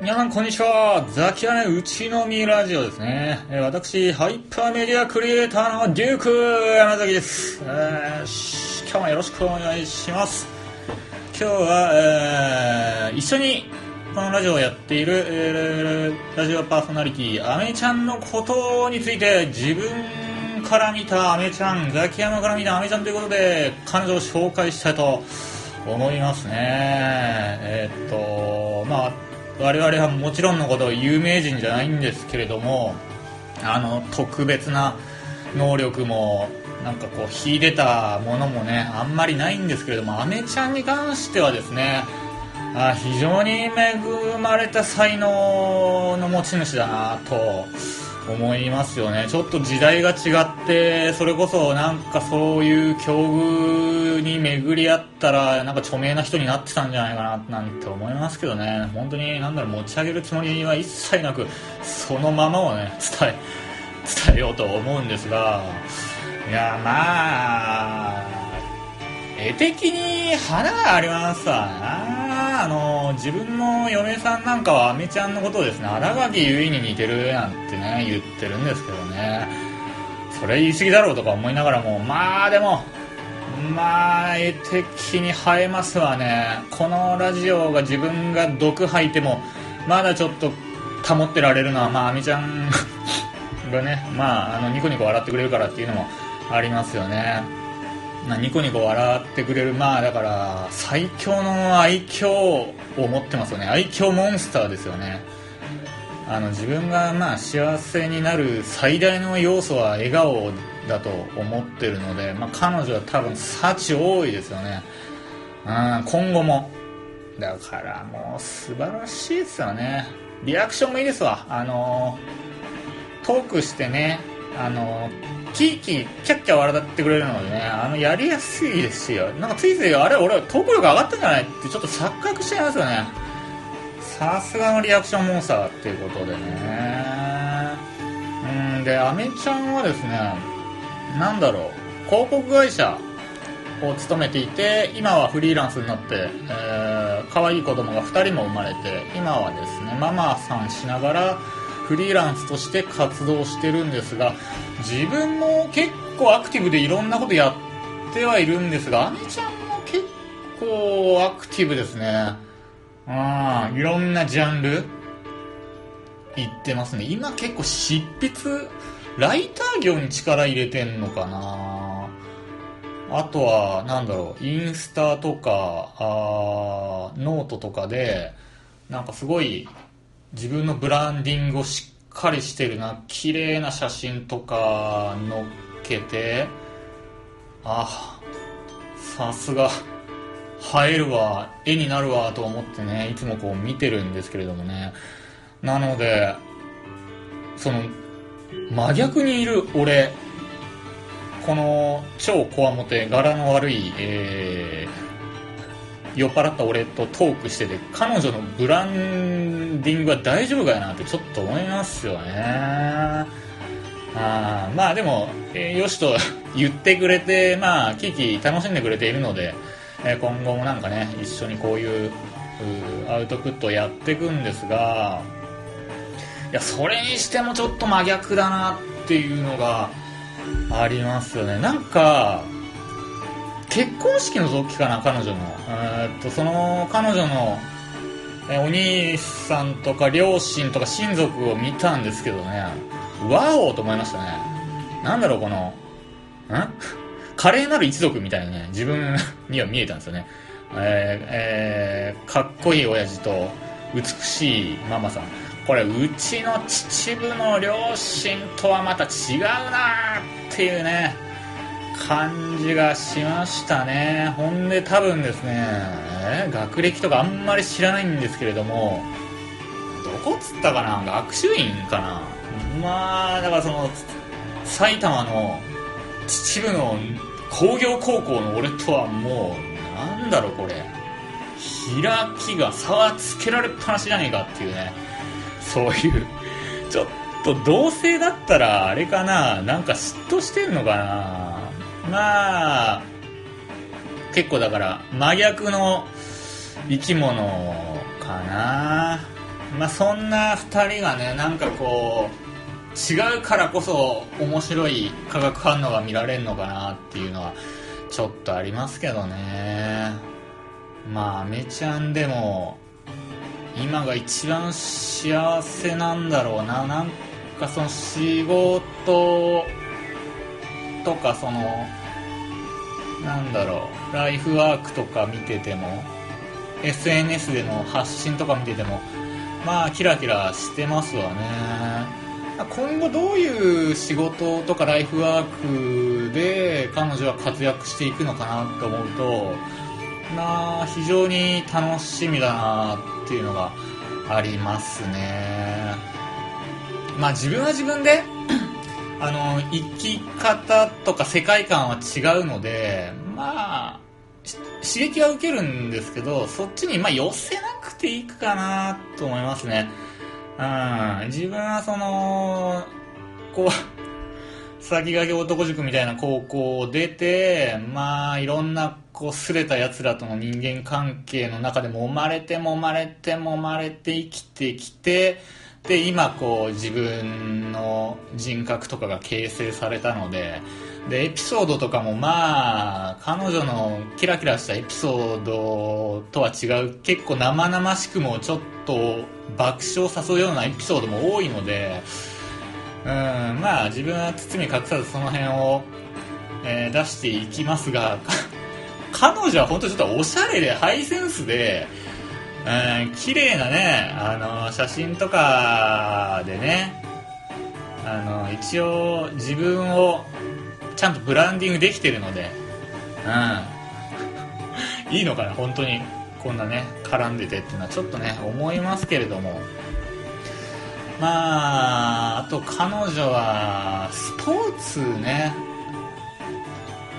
皆さんこんにちは。ザキヤネうちのみラジオですね、えー私ハイパーメディアクリエイターのデューク山崎です、えー今日もよろしくお願いします。今日は、えー一緒にこのラジオをやっている、えーラジオパーソナリティアメちゃんのことについて自分から見たアメちゃんザキヤマから見たアメちゃんということで彼女を紹介したいと思いますね。えーっとまあ我々はもちろんのこと有名人じゃないんですけれどもあの特別な能力もなんかこう秀でたものもねあんまりないんですけれどもアメちゃんに関してはですねあ非常に恵まれた才能の持ち主だなと思いますよね。ちょっと時代が違ってそれこそなんかそういう境遇に巡り合ったらなんか著名な人になってたんじゃないかななんて思いますけどね。本当になんだろう持ち上げるつもりは一切なくそのままをね伝え伝えようと思うんですがいやまあ絵的に花がありますわな。自分の嫁さんなんかはアメちゃんのことをですね新垣結衣に似てるなんてね言ってるんですけどね。それ言い過ぎだろうとか思いながらもまあでもまあ絵的に映えますわね。このラジオが自分が毒吐いてもまだちょっと保ってられるのはまあアメちゃん がねまああのニコニコ笑ってくれるからっていうのもありますよね。ニコニコ笑ってくれるまあだから最強の愛嬌を持ってますよね。愛嬌モンスターですよね。あの自分がまあ幸せになる最大の要素は笑顔だと思ってるので、まあ、彼女は多分幸多いですよね。うん今後も。だからもう素晴らしいですよね。リアクションもいいですわ。あのトークしてねあのキーキーキャッキャ笑ってくれるのでねあのやりやすいですしなんかついついあれ俺トーク力上がったんじゃないってちょっと錯覚しちゃいますよね。さすがのリアクションモンスターっていうことでね。うんでアメちゃんはですねなんだろう。広告会社を勤めていて今はフリーランスになって、えー、可愛い子供が2人も生まれて今はですねママさんしながらフリーランスとして活動してるんですが自分も結構アクティブでいろんなことやってはいるんですがアメちゃんも結構アクティブですね。うんいろんなジャンル行ってますね。今結構執筆ライター業に力入れてんのかな。あとはなんだろうインスタとかあーノートとかでなんかすごい自分のブランディングをしっかりしてるな。綺麗な写真とか載っけて。あさすが。映えるわ。絵になるわと思ってねいつもこう見てるんですけれどもね。なのでその真逆にいる俺。この超こわもて柄の悪い、えー酔っ払った俺とトークしてて彼女のブランディングは大丈夫かやなってちょっと思いますよね。あまあでも、えーよしと 言ってくれてまあキーキー楽しんでくれているので、えー今後もなんかね一緒にこういうアウトプットやっていくんですがいやそれにしてもちょっと真逆だなっていうのがありますよね。なんか結婚式の時かな彼女の。えっとその彼女のお兄さんとか両親とか親族を見たんですけどね。ワオと思いましたね。なんだろうこのん？華麗なる一族みたいにね自分には見えたんですよね。えーえーかっこいい親父と美しいママさん。これうちの秩父の両親とはまた違うなっていうね。感じがしましたね。ほんで多分ですね学歴とかあんまり知らないんですけれどもどこっつったかな学習院かな。まあだからその埼玉の秩父の工業高校の俺とはもうなんだろうこれ。開きが差はつけられっぱなしじゃねえかっていうね。そういうちょっと同性だったらあれかな。なんか嫉妬してんのかな。まあ結構だから真逆の生き物かな。まあそんな2人がねなんかこう違うからこそ面白い化学反応が見られるのかなっていうのはちょっとありますけどね。まあアメちゃんでも今が一番幸せなんだろうな。なんかその仕事とかそのなんだろう。ライフワークとか見てても SNS での発信とか見ててもまあキラキラしてますわね。今後どういう仕事とかライフワークで彼女は活躍していくのかなと思うとまあ非常に楽しみだなっていうのがありますね。まあ自分は自分であの生き方とか世界観は違うのでまあ刺激は受けるんですけどそっちにまあ寄せなくていいかなと思いますね。うん。自分はそのこう先駆け男塾みたいな高校を出てまあいろんなこうすれたやつらとの人間関係の中で揉まれて揉まれて揉まれて生きてきてで今こう自分の人格とかが形成されたのででエピソードとかもまあ彼女のキラキラしたエピソードとは違う結構生々しくもちょっと爆笑誘うようなエピソードも多いのでうんまあ自分は包み隠さずその辺を、えー、出していきますが彼女は本当ちょっとおしゃれでハイセンスでうん、綺麗なね、あの、写真とかでね、あの、一応自分をちゃんとブランディングできてるので、うん。いいのかな、本当に。こんなね、絡んでてっていうのはちょっとね、思いますけれども。まあ、あと彼女は、スポーツね、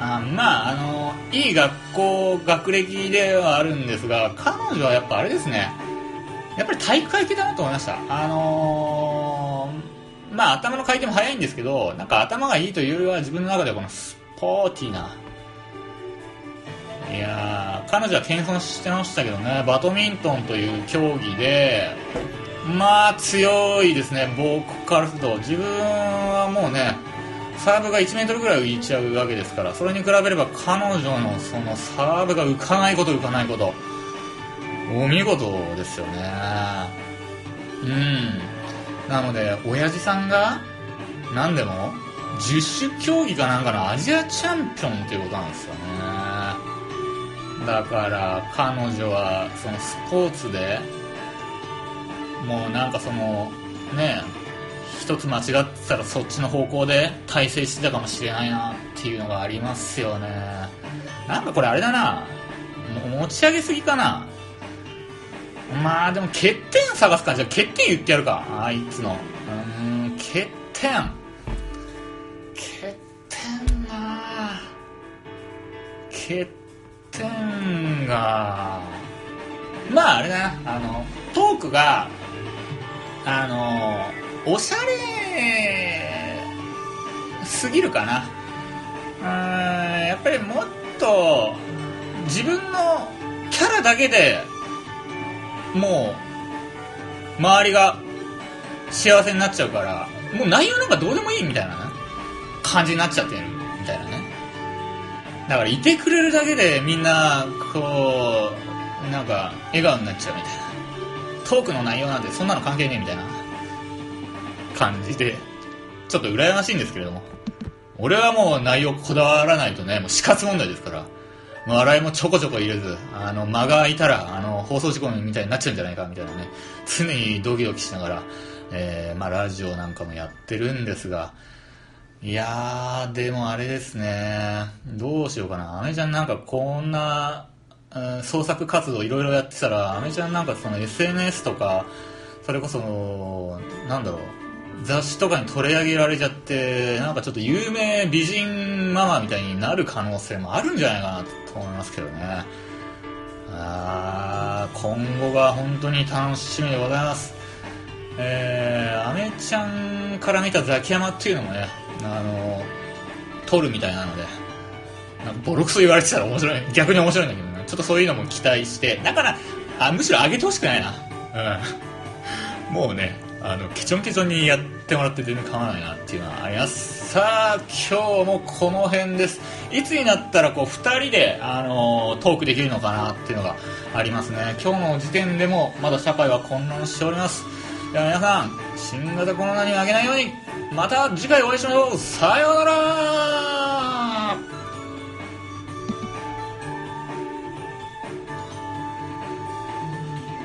あまああのいい学校学歴ではあるんですが彼女はやっぱあれですね。やっぱり体育会系だなと思いました。あのー、まあ頭の回転も速いんですけどなんか頭がいいというよりは自分の中でこのスポーティーな。いや彼女は謙遜してましたけどね。バドミントンという競技でまあ強いですね。僕からすると。自分はもうねサーブが1メートルぐらい浮いちゃうわけですからそれに比べれば彼女のそのサーブが浮かないこと浮かないことお見事ですよね。うん。なので親父さんが何でも十種競技かなんかのアジアチャンピオンっていうことなんですよね。だから彼女はそのスポーツでもうなんかそのね一つ間違ってたらそっちの方向で大成してたかもしれないなっていうのがありますよね。なんかこれあれだな。持ち上げすぎかな。まあでも欠点探すか。じゃあ欠点言ってやるか。あいつの。うん欠点。欠点な。欠点が。まああれだな。あのトークがあのおしゃれすぎるかな。うんやっぱりもっと自分のキャラだけでもう周りが幸せになっちゃうからもう内容なんかどうでもいいみたいな、ね、感じになっちゃってるみたいなね。だからいてくれるだけでみんなこうなんか笑顔になっちゃうみたいな。トークの内容なんてそんなの関係ねえみたいな。感じで、ちょっと羨ましいんですけれども。俺はもう内容こだわらないとね、もう死活問題ですから。もう笑いもちょこちょこ入れず、あの、間が空いたら、あの、放送事故みたいになっちゃうんじゃないか、みたいなね。常にドキドキしながら、えー、まあ、ラジオなんかもやってるんですが、いやー、でもあれですね。どうしようかな。アメちゃんなんかこんな、うん、創作活動いろいろやってたら、アメちゃんなんかその SNS とか、それこそ、なんだろう、雑誌とかに取り上げられちゃってなんかちょっと有名美人ママみたいになる可能性もあるんじゃないかなと思いますけどね。あ今後が本当に楽しみでございます。えー、アメちゃんから見たザキヤマっていうのもねあの撮るみたいなのでなんかボロクソ言われてたら面白い逆に面白いんだけどね。ちょっとそういうのも期待してだからあむしろ上げてほしくないな。うん。もうねあのケチョンケチョンにやってもらって全然構わないなっていうのはあります。さあ今日もこの辺です。いつになったらこう2人で、あのトークできるのかなっていうのがありますね。今日の時点でもまだ社会は混乱しております。では皆さん新型コロナに負けないようにまた次回お会いしましょう。さようなら。